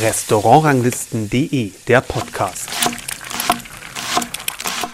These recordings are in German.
Restaurantranglisten.de, der Podcast.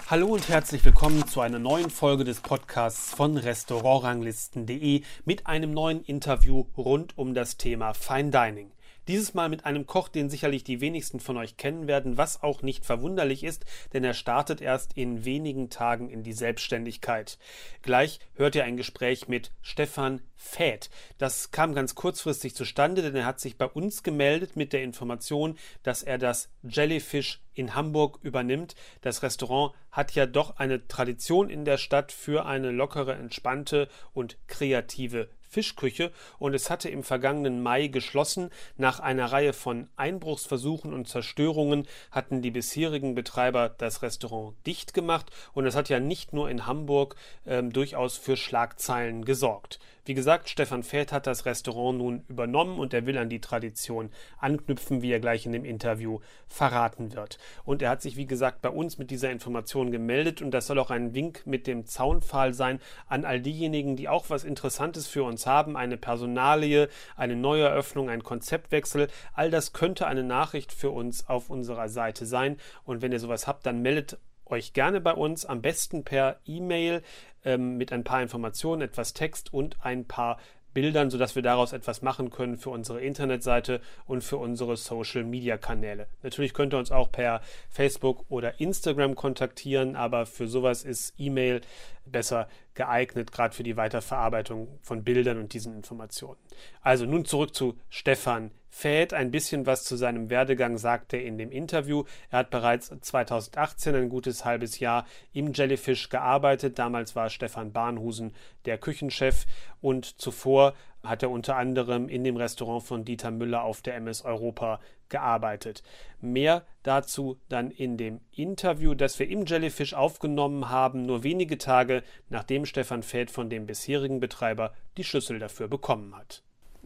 Hallo und herzlich willkommen zu einer neuen Folge des Podcasts von Restaurantranglisten.de mit einem neuen Interview rund um das Thema Fine Dining. Dieses Mal mit einem Koch, den sicherlich die wenigsten von euch kennen werden, was auch nicht verwunderlich ist, denn er startet erst in wenigen Tagen in die Selbstständigkeit. Gleich hört ihr ein Gespräch mit Stefan Fäth. Das kam ganz kurzfristig zustande, denn er hat sich bei uns gemeldet mit der Information, dass er das Jellyfish in Hamburg übernimmt. Das Restaurant hat ja doch eine Tradition in der Stadt für eine lockere, entspannte und kreative Fischküche und es hatte im vergangenen Mai geschlossen. Nach einer Reihe von Einbruchsversuchen und Zerstörungen hatten die bisherigen Betreiber das Restaurant dicht gemacht und es hat ja nicht nur in Hamburg ähm, durchaus für Schlagzeilen gesorgt. Wie gesagt, Stefan Feld hat das Restaurant nun übernommen und er will an die Tradition anknüpfen, wie er gleich in dem Interview verraten wird. Und er hat sich, wie gesagt, bei uns mit dieser Information gemeldet und das soll auch ein Wink mit dem Zaunpfahl sein an all diejenigen, die auch was Interessantes für uns haben, eine Personalie, eine Neueröffnung, ein Konzeptwechsel. All das könnte eine Nachricht für uns auf unserer Seite sein. Und wenn ihr sowas habt, dann meldet euch gerne bei uns, am besten per E-Mail ähm, mit ein paar Informationen, etwas Text und ein paar Bildern, sodass wir daraus etwas machen können für unsere Internetseite und für unsere Social-Media-Kanäle. Natürlich könnt ihr uns auch per Facebook oder Instagram kontaktieren, aber für sowas ist E-Mail besser geeignet, gerade für die Weiterverarbeitung von Bildern und diesen Informationen. Also nun zurück zu Stefan Fäth. Ein bisschen was zu seinem Werdegang sagt er in dem Interview. Er hat bereits 2018 ein gutes halbes Jahr im Jellyfish gearbeitet. Damals war Stefan Bahnhusen der Küchenchef und zuvor hat er unter anderem in dem Restaurant von Dieter Müller auf der MS Europa gearbeitet. Mehr dazu dann in dem Interview, das wir im Jellyfish aufgenommen haben, nur wenige Tage nachdem Stefan Feld von dem bisherigen Betreiber die Schlüssel dafür bekommen hat.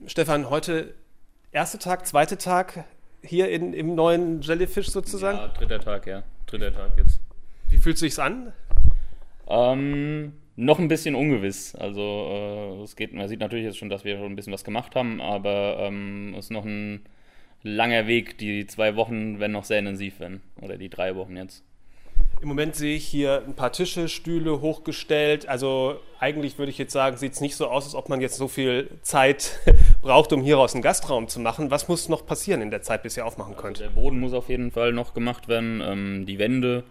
Stefan, heute erster Tag, zweiter Tag hier in, im neuen Jellyfish sozusagen? Ja, dritter Tag, ja. Dritter Tag jetzt. Wie fühlt es sich an? Ähm, noch ein bisschen ungewiss. Also äh, es geht, man sieht natürlich jetzt schon, dass wir schon ein bisschen was gemacht haben, aber ähm, es ist noch ein langer Weg. Die zwei Wochen werden noch sehr intensiv werden. Oder die drei Wochen jetzt. Im Moment sehe ich hier ein paar Tische, Stühle hochgestellt. Also eigentlich würde ich jetzt sagen, sieht es nicht so aus, als ob man jetzt so viel Zeit braucht, um hieraus einen Gastraum zu machen. Was muss noch passieren in der Zeit, bis ihr aufmachen könnt? Also der Boden muss auf jeden Fall noch gemacht werden. Ähm, die Wände,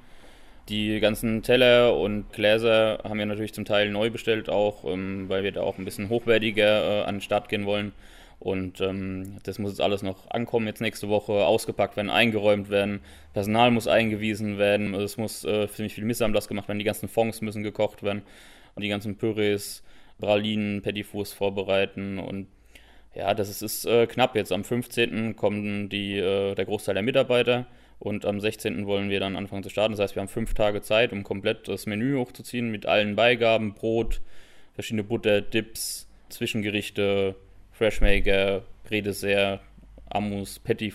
die ganzen Teller und Gläser haben wir natürlich zum Teil neu bestellt, auch ähm, weil wir da auch ein bisschen hochwertiger äh, an den Start gehen wollen. Und ähm, das muss jetzt alles noch ankommen, jetzt nächste Woche, ausgepackt werden, eingeräumt werden, Personal muss eingewiesen werden, es muss äh, ziemlich viel Missamlass gemacht werden, die ganzen Fonds müssen gekocht werden und die ganzen Pürees, Pralinen, Petitfours vorbereiten und ja, das ist, ist äh, knapp jetzt. Am 15. kommen die, äh, der Großteil der Mitarbeiter und am 16. wollen wir dann anfangen zu starten. Das heißt, wir haben fünf Tage Zeit, um komplett das Menü hochzuziehen mit allen Beigaben, Brot, verschiedene Butter, Dips, Zwischengerichte, Freshmaker, Redessert, Ammus, Petit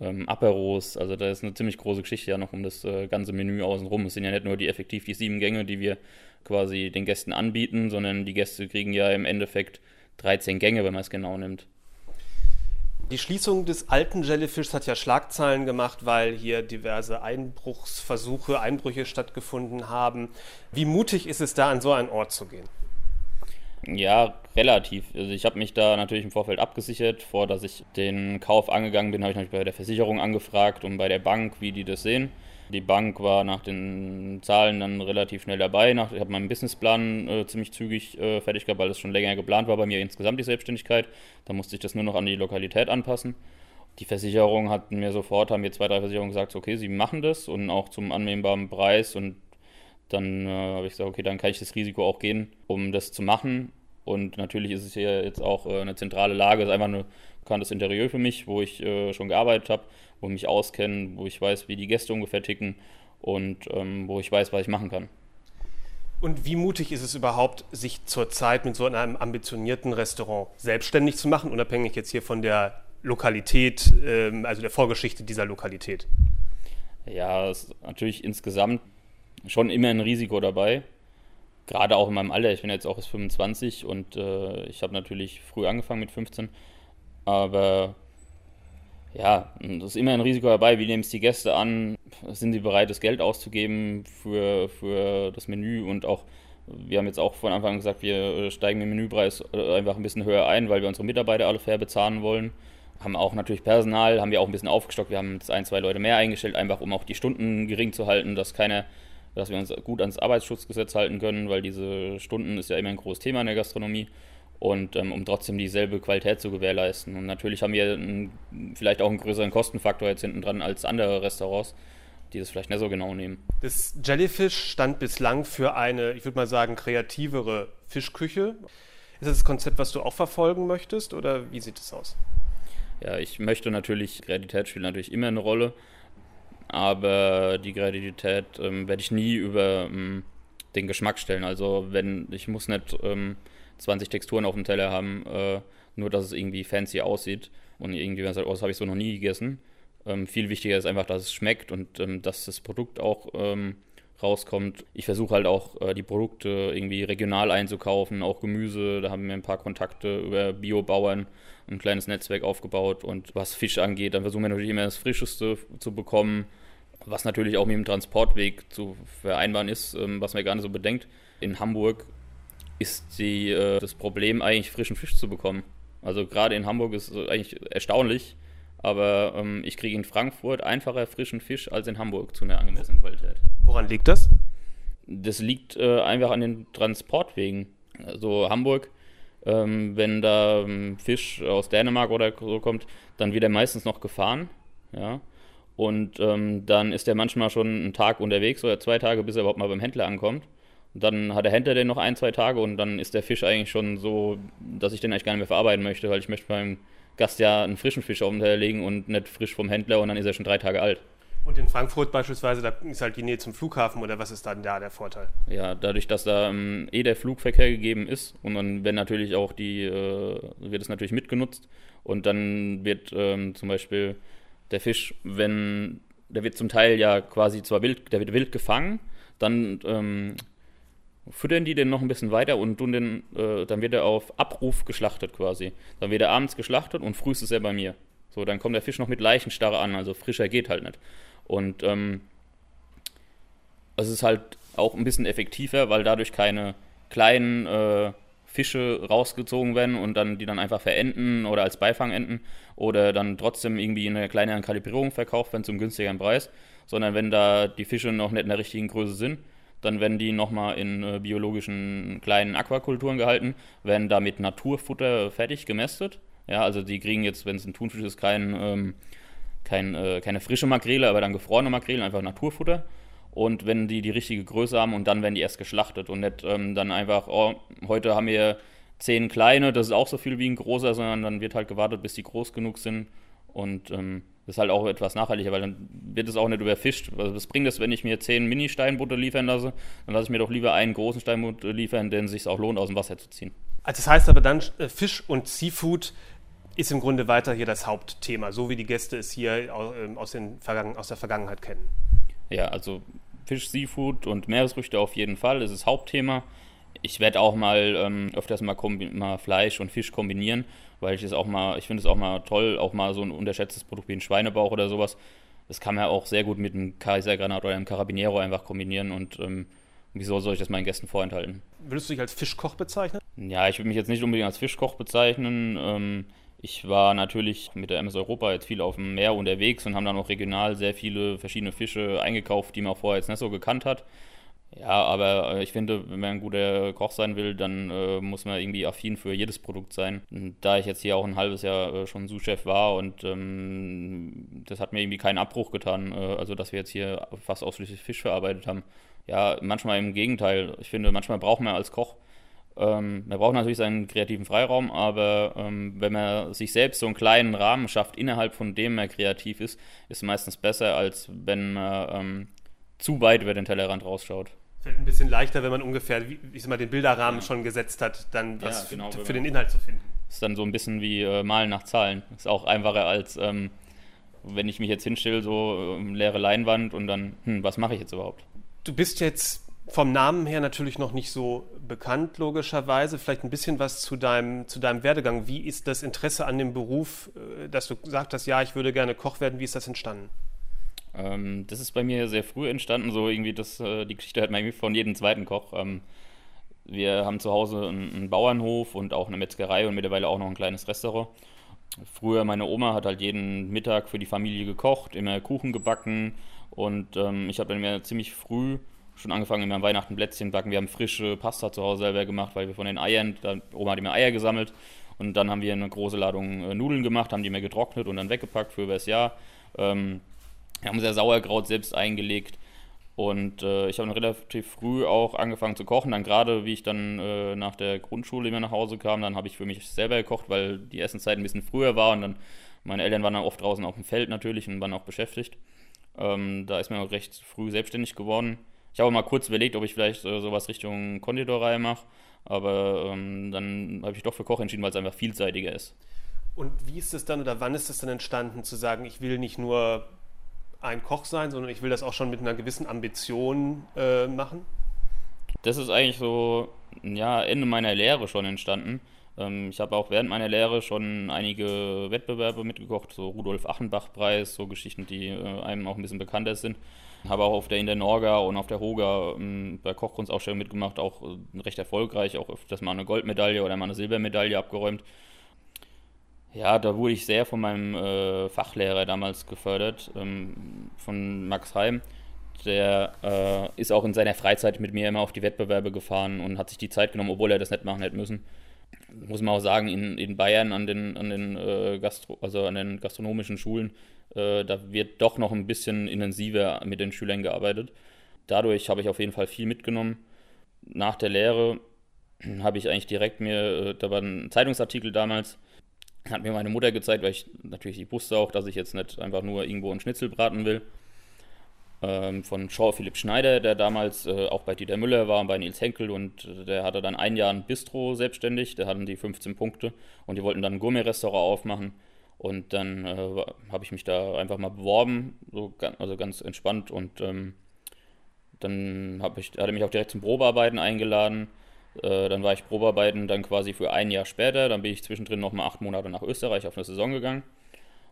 ähm, Aperos. Also da ist eine ziemlich große Geschichte ja noch um das äh, ganze Menü außenrum. Es sind ja nicht nur die effektiv die sieben Gänge, die wir quasi den Gästen anbieten, sondern die Gäste kriegen ja im Endeffekt 13 Gänge, wenn man es genau nimmt. Die Schließung des alten Jellyfish hat ja Schlagzeilen gemacht, weil hier diverse Einbruchsversuche, Einbrüche stattgefunden haben. Wie mutig ist es da, an so einen Ort zu gehen? Ja, relativ. Also ich habe mich da natürlich im Vorfeld abgesichert. Vor dass ich den Kauf angegangen bin, habe ich natürlich bei der Versicherung angefragt und bei der Bank, wie die das sehen. Die Bank war nach den Zahlen dann relativ schnell dabei. Ich habe meinen Businessplan äh, ziemlich zügig äh, fertig gehabt, weil das schon länger geplant war bei mir insgesamt die Selbstständigkeit. Da musste ich das nur noch an die Lokalität anpassen. Die Versicherung hat mir sofort, haben mir zwei, drei Versicherungen gesagt, okay, sie machen das und auch zum annehmbaren Preis und dann äh, habe ich gesagt, okay, dann kann ich das Risiko auch gehen, um das zu machen. Und natürlich ist es hier jetzt auch äh, eine zentrale Lage, es ist einfach ein bekanntes Interieur für mich, wo ich äh, schon gearbeitet habe, wo ich mich auskenne, wo ich weiß, wie die Gäste ungefähr ticken und ähm, wo ich weiß, was ich machen kann. Und wie mutig ist es überhaupt, sich zurzeit mit so einem ambitionierten Restaurant selbstständig zu machen, unabhängig jetzt hier von der Lokalität, ähm, also der Vorgeschichte dieser Lokalität? Ja, es ist natürlich insgesamt schon immer ein Risiko dabei. gerade auch in meinem Alter, ich bin jetzt auch erst 25 und äh, ich habe natürlich früh angefangen mit 15, aber ja, es ist immer ein Risiko dabei, wie nehmen es die Gäste an, sind sie bereit, das Geld auszugeben für, für das Menü? Und auch, wir haben jetzt auch von Anfang an gesagt, wir steigen den Menüpreis äh, einfach ein bisschen höher ein, weil wir unsere Mitarbeiter alle fair bezahlen wollen. Haben auch natürlich Personal, haben wir auch ein bisschen aufgestockt, wir haben jetzt ein, zwei Leute mehr eingestellt, einfach um auch die Stunden gering zu halten, dass keiner dass wir uns gut ans Arbeitsschutzgesetz halten können, weil diese Stunden ist ja immer ein großes Thema in der Gastronomie und ähm, um trotzdem dieselbe Qualität zu gewährleisten. Und natürlich haben wir einen, vielleicht auch einen größeren Kostenfaktor jetzt hinten dran als andere Restaurants, die das vielleicht nicht so genau nehmen. Das Jellyfish stand bislang für eine, ich würde mal sagen, kreativere Fischküche. Ist das das Konzept, was du auch verfolgen möchtest oder wie sieht es aus? Ja, ich möchte natürlich, Kreativität spielt natürlich immer eine Rolle aber die Kreativität ähm, werde ich nie über ähm, den Geschmack stellen. Also wenn ich muss nicht ähm, 20 Texturen auf dem Teller haben, äh, nur dass es irgendwie fancy aussieht und irgendwie wenn es halt, oh, das habe ich so noch nie gegessen. Ähm, viel wichtiger ist einfach, dass es schmeckt und ähm, dass das Produkt auch ähm, rauskommt. Ich versuche halt auch äh, die Produkte irgendwie regional einzukaufen, auch Gemüse. Da haben wir ein paar Kontakte über Biobauern, ein kleines Netzwerk aufgebaut. Und was Fisch angeht, dann versuchen wir natürlich immer das Frischeste zu bekommen was natürlich auch mit dem Transportweg zu vereinbaren ist, ähm, was man gar nicht so bedenkt. In Hamburg ist die, äh, das Problem eigentlich frischen Fisch zu bekommen. Also gerade in Hamburg ist es eigentlich erstaunlich, aber ähm, ich kriege in Frankfurt einfacher frischen Fisch als in Hamburg zu einer angemessenen Qualität. Woran liegt das? Das liegt äh, einfach an den Transportwegen. Also Hamburg, ähm, wenn da ähm, Fisch aus Dänemark oder so kommt, dann wird er meistens noch gefahren. Ja. Und ähm, dann ist er manchmal schon einen Tag unterwegs oder zwei Tage, bis er überhaupt mal beim Händler ankommt. Und dann hat der Händler den noch ein, zwei Tage und dann ist der Fisch eigentlich schon so, dass ich den eigentlich gar nicht mehr verarbeiten möchte, weil ich möchte beim Gast ja einen frischen Fisch auf den Teller legen und nicht frisch vom Händler und dann ist er schon drei Tage alt. Und in Frankfurt beispielsweise, da ist halt die Nähe zum Flughafen oder was ist dann da der Vorteil? Ja, dadurch, dass da ähm, eh der Flugverkehr gegeben ist und dann werden natürlich auch die, äh, wird es natürlich mitgenutzt und dann wird ähm, zum Beispiel der Fisch, wenn, der wird zum Teil ja quasi zwar wild, der wird wild gefangen, dann ähm, füttern die den noch ein bisschen weiter und tun den, äh, dann wird er auf Abruf geschlachtet quasi. Dann wird er abends geschlachtet und früh ist er bei mir. So, dann kommt der Fisch noch mit Leichenstarre an, also frischer geht halt nicht. Und ähm, es ist halt auch ein bisschen effektiver, weil dadurch keine kleinen äh, Fische rausgezogen werden und dann die dann einfach verenden oder als Beifang enden oder dann trotzdem irgendwie in einer kleineren Kalibrierung verkauft werden zum günstigeren Preis, sondern wenn da die Fische noch nicht in der richtigen Größe sind, dann werden die nochmal in äh, biologischen kleinen Aquakulturen gehalten, werden da mit Naturfutter fertig gemästet. Ja, also die kriegen jetzt, wenn es ein Thunfisch ist, kein, ähm, kein, äh, keine frische Makrele, aber dann gefrorene Makrelen, einfach Naturfutter und wenn die die richtige Größe haben und dann werden die erst geschlachtet und nicht ähm, dann einfach, oh, heute haben wir zehn kleine, das ist auch so viel wie ein großer, sondern dann wird halt gewartet, bis die groß genug sind und ähm, das ist halt auch etwas nachhaltiger, weil dann wird es auch nicht überfischt. Also was bringt es, wenn ich mir zehn Mini-Steinbutter liefern lasse, dann lasse ich mir doch lieber einen großen Steinbutter liefern, den es sich auch lohnt, aus dem Wasser zu ziehen. Also das heißt aber dann, äh, Fisch und Seafood ist im Grunde weiter hier das Hauptthema, so wie die Gäste es hier ähm, aus, den aus der Vergangenheit kennen. Ja, also Fisch, Seafood und Meeresfrüchte auf jeden Fall. Das ist Hauptthema. Ich werde auch mal ähm, öfters mal, mal, Fleisch und Fisch kombinieren, weil ich es auch mal, ich finde es auch mal toll, auch mal so ein unterschätztes Produkt wie ein Schweinebauch oder sowas. Das kann man auch sehr gut mit einem Kaisergranat oder einem Carabiniero einfach kombinieren und ähm, wieso soll ich das meinen Gästen vorenthalten? Würdest du dich als Fischkoch bezeichnen? Ja, ich würde mich jetzt nicht unbedingt als Fischkoch bezeichnen. Ähm, ich war natürlich mit der MS Europa jetzt viel auf dem Meer unterwegs und haben dann auch regional sehr viele verschiedene Fische eingekauft, die man vorher jetzt nicht so gekannt hat. Ja, aber äh, ich finde, wenn man ein guter Koch sein will, dann äh, muss man irgendwie affin für jedes Produkt sein. Und da ich jetzt hier auch ein halbes Jahr äh, schon Sous-Chef war und ähm, das hat mir irgendwie keinen Abbruch getan, äh, also dass wir jetzt hier fast ausschließlich Fisch verarbeitet haben. Ja, manchmal im Gegenteil. Ich finde, manchmal braucht man als Koch ähm, man braucht natürlich seinen kreativen Freiraum, aber ähm, wenn man sich selbst so einen kleinen Rahmen schafft, innerhalb von dem man kreativ ist, ist meistens besser, als wenn man ähm, zu weit über den Tellerrand rausschaut. Fällt ein bisschen leichter, wenn man ungefähr, wie ich sag mal, den Bilderrahmen ja. schon gesetzt hat, dann was ja, genau, für den Inhalt zu finden. Ist dann so ein bisschen wie äh, Malen nach Zahlen. Ist auch einfacher als ähm, wenn ich mich jetzt hinstelle, so ähm, leere Leinwand und dann, hm, was mache ich jetzt überhaupt? Du bist jetzt vom Namen her natürlich noch nicht so bekannt, logischerweise. Vielleicht ein bisschen was zu deinem, zu deinem Werdegang. Wie ist das Interesse an dem Beruf, äh, dass du gesagt hast, ja, ich würde gerne Koch werden? Wie ist das entstanden? Ähm, das ist bei mir sehr früh entstanden, so irgendwie das, äh, die Geschichte hört man irgendwie von jedem zweiten Koch. Ähm, wir haben zu Hause einen, einen, Bauernhof und auch eine Metzgerei und mittlerweile auch noch ein kleines Restaurant. Früher, meine Oma hat halt jeden Mittag für die Familie gekocht, immer Kuchen gebacken und ähm, ich habe dann mir ziemlich früh schon angefangen, immer am Weihnachten Plätzchen backen. Wir haben frische Pasta zu Hause selber gemacht, weil wir von den Eiern, da, Oma hat immer Eier gesammelt und dann haben wir eine große Ladung äh, Nudeln gemacht, haben die mir getrocknet und dann weggepackt für das Jahr. Ähm, wir haben sehr Sauerkraut selbst eingelegt und äh, ich habe relativ früh auch angefangen zu kochen. Dann gerade, wie ich dann äh, nach der Grundschule immer nach Hause kam, dann habe ich für mich selber gekocht, weil die Essenszeit ein bisschen früher war und dann meine Eltern waren dann oft draußen auf dem Feld natürlich und waren auch beschäftigt. Ähm, da ist mir auch recht früh selbstständig geworden. Ich habe mal kurz überlegt, ob ich vielleicht äh, sowas Richtung Konditorei mache, aber ähm, dann habe ich doch für Koch entschieden, weil es einfach vielseitiger ist. Und wie ist es dann oder wann ist es dann entstanden, zu sagen, ich will nicht nur ein Koch sein, sondern ich will das auch schon mit einer gewissen Ambition äh, machen? Das ist eigentlich so, ja, Ende meiner Lehre schon entstanden. Ähm, ich habe auch während meiner Lehre schon einige Wettbewerbe mitgekocht, so Rudolf Achenbach-Preis, so Geschichten, die äh, einem auch ein bisschen bekannter sind. Habe auch auf der in der Norga und auf der Hoga ähm, bei Kochkunstausstellungen mitgemacht, auch äh, recht erfolgreich, auch öfters mal eine Goldmedaille oder mal eine Silbermedaille abgeräumt. Ja, da wurde ich sehr von meinem äh, Fachlehrer damals gefördert, ähm, von Max Heim. Der äh, ist auch in seiner Freizeit mit mir immer auf die Wettbewerbe gefahren und hat sich die Zeit genommen, obwohl er das nicht machen hätte müssen. Muss man auch sagen, in, in Bayern an den, an den, äh, Gastro, also an den gastronomischen Schulen äh, da wird doch noch ein bisschen intensiver mit den Schülern gearbeitet. Dadurch habe ich auf jeden Fall viel mitgenommen. Nach der Lehre habe ich eigentlich direkt mir, äh, da war ein Zeitungsartikel damals, hat mir meine Mutter gezeigt, weil ich natürlich, ich wusste auch, dass ich jetzt nicht einfach nur irgendwo einen Schnitzel braten will. Ähm, von Jean Philipp Schneider, der damals äh, auch bei Dieter Müller war und bei Nils Henkel und äh, der hatte dann ein Jahr ein Bistro selbstständig, der hatten die 15 Punkte und die wollten dann ein Gourmet-Restaurant aufmachen und dann äh, habe ich mich da einfach mal beworben, so, also ganz entspannt. Und ähm, dann ich, hat er mich auch direkt zum Probearbeiten eingeladen. Äh, dann war ich Probearbeiten dann quasi für ein Jahr später. Dann bin ich zwischendrin nochmal acht Monate nach Österreich auf eine Saison gegangen.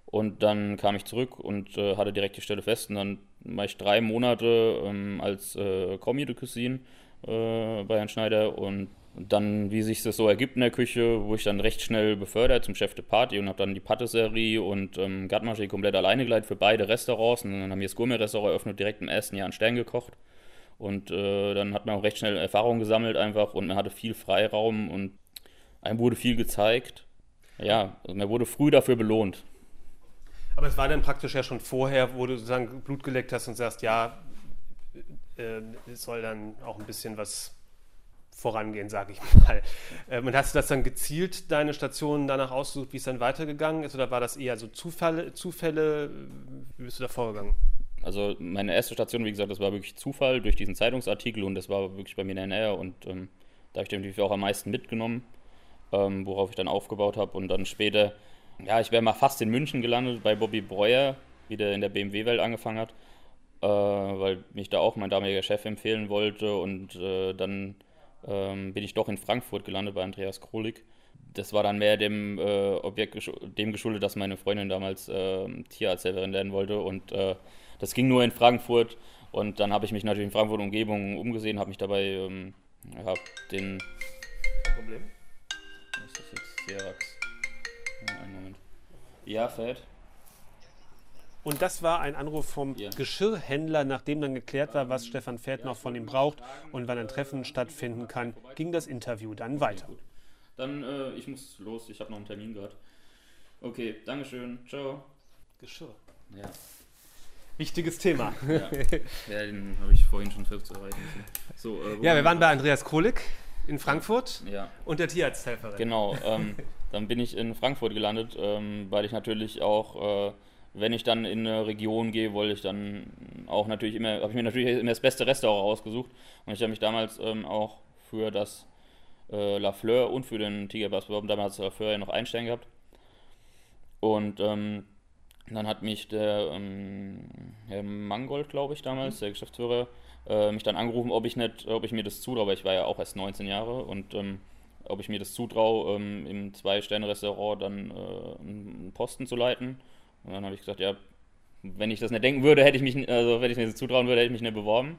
Und dann kam ich zurück und äh, hatte direkt die Stelle fest. Und dann war ich drei Monate ähm, als äh, Commis de Cuisine äh, bei Herrn Schneider und dann, wie sich das so ergibt in der Küche, wurde ich dann recht schnell befördert zum Chef de Party und habe dann die Patisserie und ähm, Gartmaché komplett alleine geleitet für beide Restaurants. Und dann haben wir das Gourmet-Restaurant eröffnet, direkt im ersten Jahr einen Stern gekocht. Und äh, dann hat man auch recht schnell Erfahrung gesammelt einfach und man hatte viel Freiraum und einem wurde viel gezeigt. Ja, also man wurde früh dafür belohnt. Aber es war dann praktisch ja schon vorher, wo du sozusagen Blut geleckt hast und sagst, ja, äh, es soll dann auch ein bisschen was vorangehen, sage ich mal. Ähm, und hast du das dann gezielt, deine Stationen danach ausgesucht, wie es dann weitergegangen ist? Oder war das eher so Zufälle? Zufälle? Wie bist du da vorgegangen? Also meine erste Station, wie gesagt, das war wirklich Zufall durch diesen Zeitungsartikel und das war wirklich bei mir in der Nähe und ähm, da habe ich natürlich auch am meisten mitgenommen, ähm, worauf ich dann aufgebaut habe und dann später, ja, ich wäre mal fast in München gelandet bei Bobby Breuer, wie der in der BMW-Welt angefangen hat, äh, weil mich da auch mein damaliger Chef empfehlen wollte und äh, dann ähm, bin ich doch in Frankfurt gelandet bei Andreas Krolik. Das war dann mehr dem äh, Objekt dem geschuldet, dass meine Freundin damals äh, Tierarzthelferin werden wollte und äh, das ging nur in Frankfurt und dann habe ich mich natürlich in Frankfurt Umgebung umgesehen, habe mich dabei ähm, ja, den Problem. Was ist jetzt Serax? Ja, einen Moment. Ja, Fett. Und das war ein Anruf vom ja. Geschirrhändler, nachdem dann geklärt war, was Stefan Feld noch von ihm braucht und wann ein Treffen stattfinden kann, ging das Interview dann weiter. Dann, äh, ich muss los, ich habe noch einen Termin gerade. Okay, Dankeschön, ciao. Geschirr. Ja. Wichtiges Thema. Ja, ja den habe ich vorhin schon versucht zu erreichen. So, äh, ja, wir waren bei Andreas Krolik in Frankfurt ja. und der Tierarzthelferin. Genau, ähm, dann bin ich in Frankfurt gelandet, ähm, weil ich natürlich auch äh, wenn ich dann in eine Region gehe, wollte ich dann auch natürlich immer, habe ich mir natürlich immer das beste Restaurant ausgesucht. Und ich habe mich damals ähm, auch für das äh, La Fleur und für den Tigerbass beworben. Damals hat La Fleur ja noch einen Stern gehabt. Und ähm, dann hat mich der ähm, Herr Mangold, glaube ich, damals, mhm. der Geschäftsführer, äh, mich dann angerufen, ob ich nicht, ob ich mir das zutraue, weil ich war ja auch erst 19 Jahre und ähm, ob ich mir das zutraue, ähm, im Zwei-Sterne-Restaurant dann äh, einen Posten zu leiten. Und dann habe ich gesagt, ja, wenn ich das nicht denken würde, hätte ich mich, also wenn ich mir das zutrauen würde, hätte ich mich nicht beworben.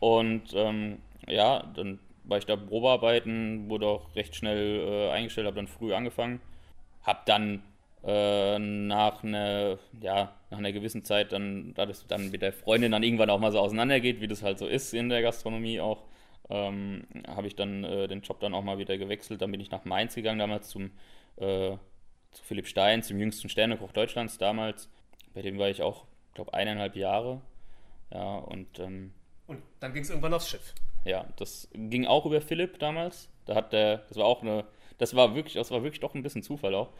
Und ähm, ja, dann war ich da Probearbeiten, wurde auch recht schnell äh, eingestellt, habe dann früh angefangen. Habe dann äh, nach, einer, ja, nach einer gewissen Zeit, dann, da das dann mit der Freundin dann irgendwann auch mal so auseinandergeht, wie das halt so ist in der Gastronomie auch, ähm, habe ich dann äh, den Job dann auch mal wieder gewechselt. Dann bin ich nach Mainz gegangen, damals zum, äh, zu Philipp Stein, zum jüngsten Sternekoch Deutschlands damals. Bei dem war ich auch, glaube eineinhalb Jahre. Ja, und, ähm, und dann ging es irgendwann aufs Schiff. Ja, das ging auch über Philipp damals. Da hat der, das war auch eine, das war wirklich, das war wirklich doch ein bisschen Zufall auch.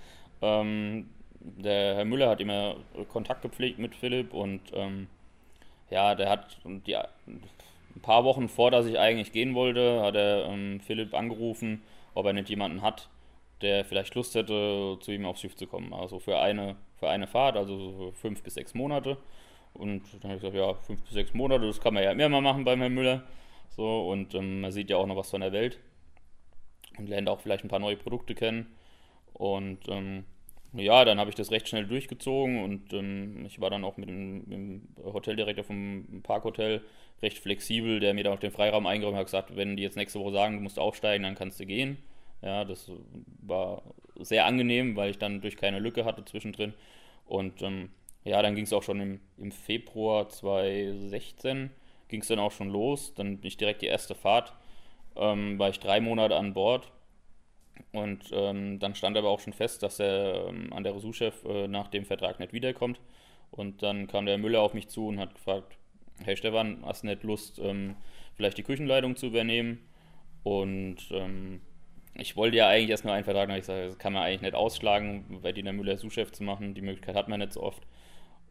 Ähm, der Herr Müller hat immer Kontakt gepflegt mit Philipp und ähm, ja, der hat die, ein paar Wochen vor, dass ich eigentlich gehen wollte, hat er ähm, Philipp angerufen, ob er nicht jemanden hat, der vielleicht Lust hätte, zu ihm aufs Schiff zu kommen. Also für eine, für eine Fahrt, also so fünf bis sechs Monate. Und dann habe ich gesagt, ja, fünf bis sechs Monate, das kann man ja immer mal machen beim Herrn Müller. So, und ähm, man sieht ja auch noch was von der Welt und lernt auch vielleicht ein paar neue Produkte kennen. Und ähm, ja, dann habe ich das recht schnell durchgezogen und ähm, ich war dann auch mit dem, dem, Hoteldirektor vom Parkhotel recht flexibel, der mir dann auch den Freiraum eingeräumt hat, gesagt, wenn die jetzt nächste Woche sagen, du musst aufsteigen, dann kannst du gehen. Ja, das war sehr angenehm, weil ich dann durch keine Lücke hatte zwischendrin. Und ähm, ja, dann ging es auch schon im, im Februar 2016, ging es dann auch schon los. Dann bin ich direkt die erste Fahrt, ähm, war ich drei Monate an Bord und ähm, dann stand aber auch schon fest, dass er ähm, an der Resou-Chef äh, nach dem Vertrag nicht wiederkommt. Und dann kam der Müller auf mich zu und hat gefragt, hey Stefan, hast du nicht Lust, ähm, vielleicht die Küchenleitung zu übernehmen? Und ähm, ich wollte ja eigentlich erst nur einen Vertrag, aber ich sage, das kann man eigentlich nicht ausschlagen, bei Dieter Müller Sous-Chef zu machen. Die Möglichkeit hat man nicht so oft.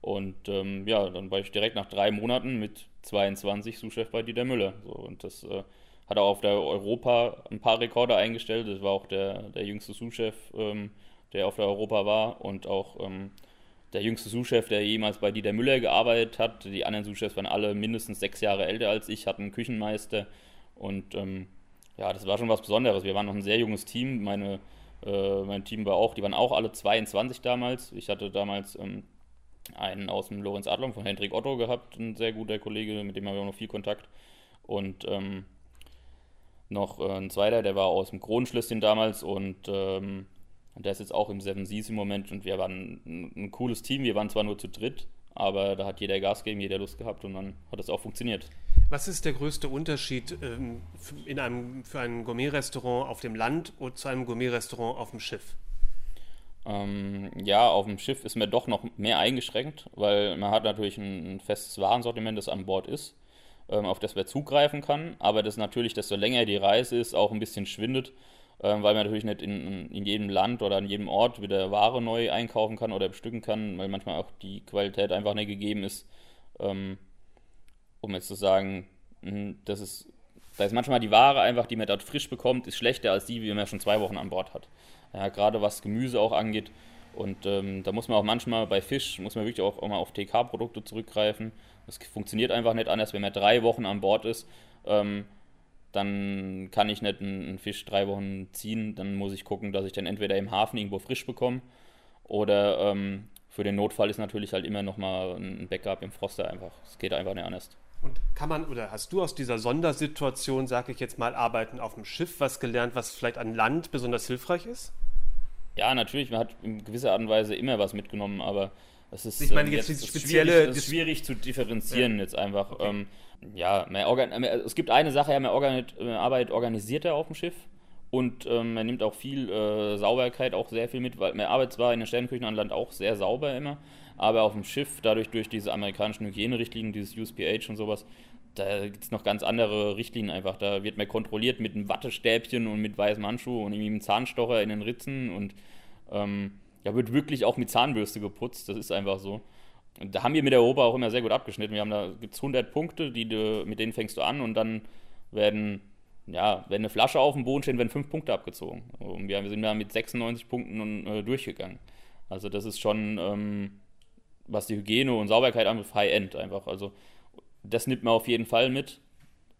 Und ähm, ja, dann war ich direkt nach drei Monaten mit 22 Sous-Chef bei Dieter Müller. So, und das äh, hat auch auf der Europa ein paar Rekorde eingestellt. Das war auch der, der jüngste Sous-Chef, ähm, der auf der Europa war und auch ähm, der jüngste Sous-Chef, der jemals bei Dieter Müller gearbeitet hat. Die anderen Sous-Chefs waren alle mindestens sechs Jahre älter als ich, hatten einen Küchenmeister und ähm, ja, das war schon was Besonderes. Wir waren noch ein sehr junges Team. Meine, äh, mein Team war auch, die waren auch alle 22 damals. Ich hatte damals ähm, einen aus dem Lorenz Adlung von Hendrik Otto gehabt, ein sehr guter Kollege, mit dem haben wir auch noch viel Kontakt. Und ähm, noch äh, ein zweiter, der war aus dem Kronenschlösschen damals und ähm, der ist jetzt auch im Seven Seas im Moment und wir waren ein, ein, cooles Team. Wir waren zwar nur zu dritt, aber da hat jeder Gas gegeben, jeder Lust gehabt und dann hat es auch funktioniert. Was ist der größte Unterschied ähm, in einem, für ein Gourmet-Restaurant auf dem Land und zu einem Gourmet-Restaurant auf dem Schiff? Ähm, ja, auf dem Schiff ist man doch noch mehr eingeschränkt, weil man hat natürlich ein, festes Warensortiment, das an Bord ist ähm, auf das man zugreifen kann, aber das natürlich, desto länger die Reise ist, auch ein bisschen schwindet, ähm, weil man natürlich nicht in, in jedem Land oder an jedem Ort wieder Ware neu einkaufen kann oder bestücken kann, weil manchmal auch die Qualität einfach nicht gegeben ist. Ähm, um jetzt zu sagen, hm, das ist, da ist manchmal die Ware einfach, die man dort frisch bekommt, ist schlechter als die, die man schon zwei Wochen an Bord hat. Ja, gerade was Gemüse auch angeht. Und ähm, da muss man auch manchmal bei Fisch, muss man wirklich auch, auch mal auf TK-Produkte zurückgreifen. Das funktioniert einfach nicht anders, wenn man drei Wochen an Bord ist. Ähm, dann kann ich nicht einen, Fisch drei Wochen ziehen. Dann muss ich gucken, dass ich den entweder im Hafen irgendwo frisch bekomme oder ähm, für den Notfall ist natürlich halt immer nochmal ein Backup im Froster einfach. Es geht einfach nicht anders. Und kann man oder hast du aus dieser Sondersituation, sage ich jetzt mal, Arbeiten auf dem Schiff was gelernt, was vielleicht an Land besonders hilfreich ist? Ja, natürlich, man hat in gewisser Art und Weise immer was mitgenommen, aber das ist, ich meine, ähm, jetzt, jetzt spezielle. Schwierig, schwierig zu differenzieren ja. jetzt einfach. Okay. Ähm, ja, man es gibt eine Sache, ja, man, organit, man arbeitet organisierter auf dem Schiff und ähm, man nimmt auch viel äh, Sauberkeit, auch sehr viel mit, weil man arbeitet zwar in der Sternenküche an Land auch sehr sauber immer, aber auf dem Schiff, dadurch durch diese amerikanischen Hygienerichtlinien, dieses USPH und sowas, da gibt es noch ganz andere Richtlinien einfach. Da wird man kontrolliert mit einem Wattestäbchen und mit weißem Handschuh und irgendwie einem Zahnstocher in den Ritzen und ähm, ja, wird wirklich auch mit Zahnbürste geputzt. Das ist einfach so. Und da haben wir mit der Europa auch immer sehr gut abgeschnitten. Wir haben da gibt's 100 Punkte, die du, mit denen fängst du an und dann werden, ja, wenn eine Flasche auf dem Boden steht, werden fünf Punkte abgezogen. Und wir, sind da mit 96 Punkten äh, durchgegangen. Also das ist schon, ähm, was die Hygiene und Sauberkeit anbetrifft, High-End einfach. Also das nimmt man auf jeden Fall mit.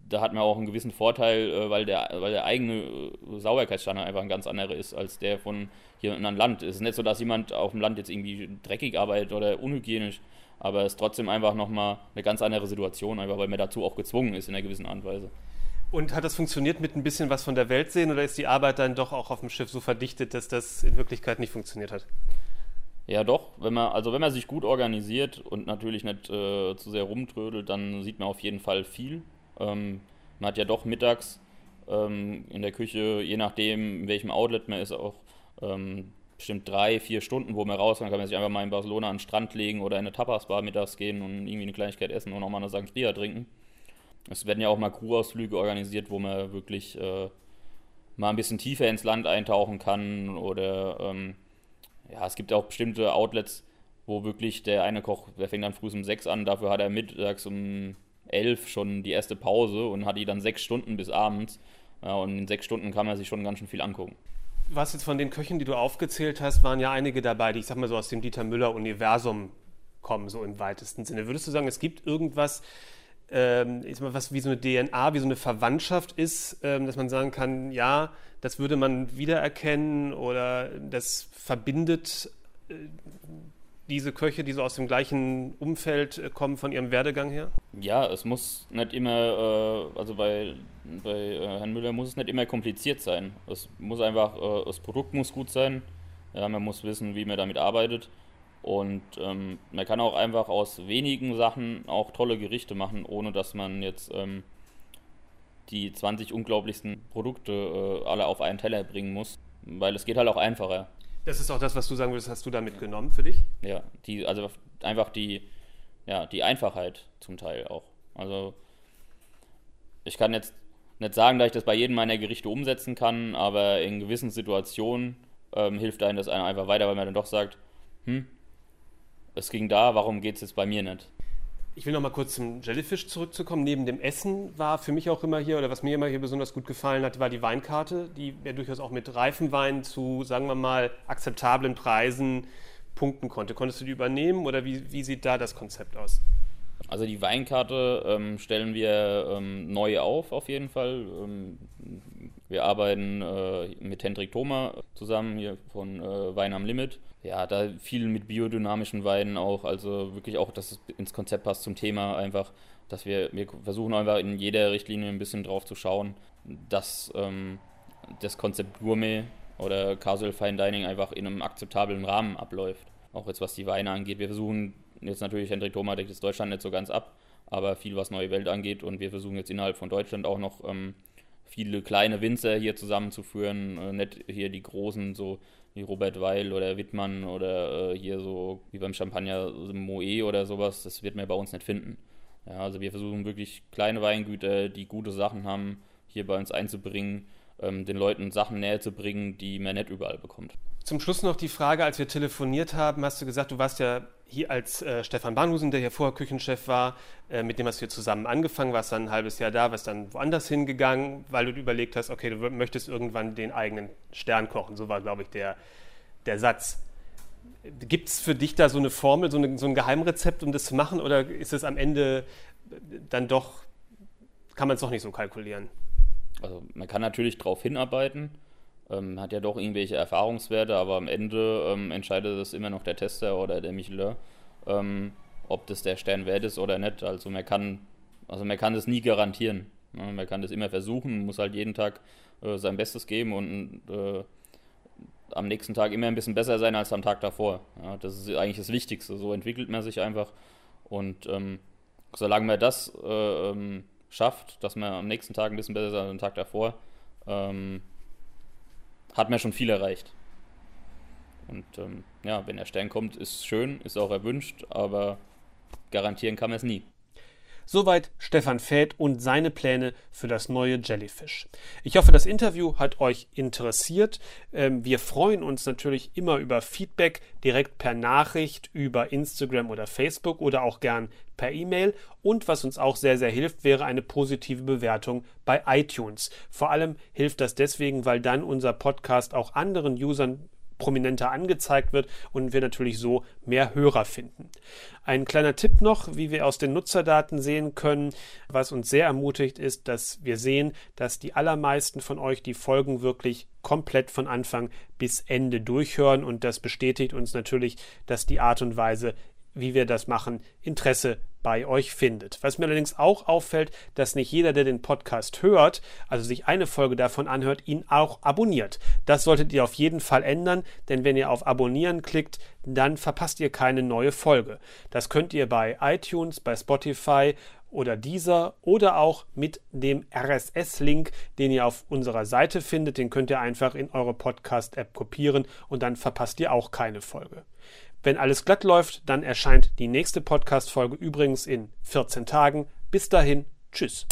Da hat man auch einen gewissen Vorteil, äh, weil der, weil der eigene äh, Sauberkeitsstandard einfach ein ganz anderer ist als der von hier einem Land. Es ist nicht so, dass jemand auf dem Land jetzt irgendwie dreckig arbeitet oder unhygienisch, aber es ist trotzdem einfach nochmal eine ganz andere Situation, einfach weil man dazu auch gezwungen ist in einer gewissen Art und Weise. Und hat das funktioniert mit ein bisschen was von der Welt sehen oder ist die Arbeit dann doch auch auf dem Schiff so verdichtet, dass das in Wirklichkeit nicht funktioniert hat? Ja, doch. Wenn man, also wenn man sich gut organisiert und natürlich nicht äh, zu sehr rumtrödelt, dann sieht man auf jeden Fall viel. Ähm, man hat ja doch mittags ähm, in der Küche, je nachdem, in welchem Outlet man ist, auch ähm, bestimmt drei, vier Stunden, wo man raus kann, kann man sich einfach mal in Barcelona an den Strand legen oder in eine Tapasbar mittags gehen und irgendwie eine Kleinigkeit essen und nochmal eine Sangria trinken. Es werden ja auch mal Crew-Ausflüge organisiert, wo man wirklich äh, mal ein bisschen tiefer ins Land eintauchen kann. Oder ähm, ja, es gibt auch bestimmte Outlets, wo wirklich der eine Koch, der fängt dann früh um sechs an, dafür hat er mittags um elf schon die erste Pause und hat die dann sechs Stunden bis abends. Ja, und in sechs Stunden kann man sich schon ganz schön viel angucken. Was jetzt von den Köchen, die du aufgezählt hast, waren ja einige dabei, die ich sag mal so aus dem Dieter Müller-Universum kommen, so im weitesten Sinne. Würdest du sagen, es gibt irgendwas, ähm, was wie so eine DNA, wie so eine Verwandtschaft ist, ähm, dass man sagen kann, ja, das würde man wiedererkennen oder das verbindet äh, diese Köche, die so aus dem gleichen Umfeld äh, kommen, von ihrem Werdegang her? Ja, es muss nicht immer, äh, also bei, bei äh, Herrn Müller muss es nicht immer kompliziert sein. Es muss einfach, äh, das Produkt muss gut sein, ja, man muss wissen, wie man damit arbeitet und ähm, man kann auch einfach aus wenigen Sachen auch tolle Gerichte machen, ohne dass man jetzt ähm, die 20 unglaublichsten Produkte äh, alle auf einen Teller bringen muss, weil es geht halt auch einfacher. Das ist auch das, was du sagen würdest, hast du da mitgenommen für dich? Ja, die, also einfach die, ja, die Einfachheit zum Teil auch. Also ich kann jetzt nicht sagen, dass ich das bei jedem meiner Gerichte umsetzen kann, aber in gewissen Situationen ähm, hilft einem das einfach weiter, weil man dann doch sagt, hm, es ging da, warum geht es jetzt bei mir nicht? Ich will noch mal kurz zum Jellyfish zurückzukommen. Neben dem Essen war für mich auch immer hier, oder was mir immer hier besonders gut gefallen hat, war die Weinkarte, die ja durchaus auch mit reifen Wein zu, sagen wir mal, akzeptablen Preisen punkten konnte. Konntest du die übernehmen oder wie, wie sieht da das Konzept aus? Also die Weinkarte ähm, stellen wir ähm, neu auf, auf jeden Fall. Ähm, wir arbeiten äh, mit Hendrik Thoma zusammen hier von äh, Wein am Limit. Ja, da viel mit biodynamischen Weinen auch, also wirklich auch, dass es ins Konzept passt zum Thema einfach, dass wir, wir versuchen einfach in jeder Richtlinie ein bisschen drauf zu schauen, dass ähm, das Konzept Gourmet oder Casual Fine Dining einfach in einem akzeptablen Rahmen abläuft. Auch jetzt was die Weine angeht. Wir versuchen jetzt natürlich, Hendrik Thoma deckt jetzt Deutschland nicht so ganz ab, aber viel was neue Welt angeht und wir versuchen jetzt innerhalb von Deutschland auch noch ähm, viele kleine Winzer hier zusammenzuführen, äh, nicht hier die großen, so wie Robert Weil oder Wittmann oder äh, hier so wie beim Champagner Moe oder sowas, das wird man bei uns nicht finden. Ja, also wir versuchen wirklich kleine Weingüter, die gute Sachen haben, hier bei uns einzubringen, ähm, den Leuten Sachen näher zu bringen, die man nicht überall bekommt. Zum Schluss noch die Frage, als wir telefoniert haben, hast du gesagt, du warst ja hier als äh, Stefan Bahnhusen, der hier vorher Küchenchef war, äh, mit dem hast du hier zusammen angefangen, warst dann ein halbes Jahr da, warst dann woanders hingegangen, weil du überlegt hast, okay, du möchtest irgendwann den eigenen Stern kochen. So war, glaube ich, der, der Satz. Gibt es für dich da so eine Formel, so, eine, so ein Geheimrezept, um das zu machen, oder ist es am Ende dann doch, kann man es doch nicht so kalkulieren? Also man kann natürlich darauf hinarbeiten ähm, hat ja doch irgendwelche Erfahrungswerte, aber am Ende ähm, entscheidet es immer noch der Tester oder der Michelin, ähm, ob das der Stern wert ist oder nicht. Also man kann, also man kann das nie garantieren. Ne? Man kann das immer versuchen, muss halt jeden Tag äh, sein Bestes geben und äh, am nächsten Tag immer ein bisschen besser sein als am Tag davor. Ja, das ist eigentlich das Wichtigste. So entwickelt man sich einfach. Und ähm, solange man das äh, ähm, schafft, dass man am nächsten Tag ein bisschen besser ist als am Tag davor, ähm, hat man schon viel erreicht. Und ähm, ja, wenn der Stern kommt, ist schön, ist auch erwünscht, aber garantieren kann man es nie. Soweit Stefan Fäth und seine Pläne für das neue Jellyfish. Ich hoffe, das Interview hat euch interessiert. Ähm, wir freuen uns natürlich immer über Feedback direkt per Nachricht über Instagram oder Facebook oder auch gern per E-Mail. Und was uns auch sehr, sehr hilft, wäre eine positive Bewertung bei iTunes. Vor allem hilft das deswegen, weil dann unser Podcast auch anderen Usern prominenter angezeigt wird und wir natürlich so mehr Hörer finden. Ein kleiner Tipp noch, wie wir aus den Nutzerdaten sehen können, was uns sehr ermutigt ist, dass wir sehen, dass die allermeisten von euch die Folgen wirklich komplett von Anfang bis Ende durchhören und das bestätigt uns natürlich, dass die Art und Weise, wie wir das machen, Interesse bei euch findet. Was mir allerdings auch auffällt, dass nicht jeder, der den Podcast hört, also sich eine Folge davon anhört, ihn auch abonniert. Das solltet ihr auf jeden Fall ändern, denn wenn ihr auf Abonnieren klickt, dann verpasst ihr keine neue Folge. Das könnt ihr bei iTunes, bei Spotify oder dieser oder auch mit dem RSS-Link, den ihr auf unserer Seite findet. Den könnt ihr einfach in eure Podcast-App kopieren und dann verpasst ihr auch keine Folge. Wenn alles glatt läuft, dann erscheint die nächste Podcast-Folge übrigens in 14 Tagen. Bis dahin, tschüss.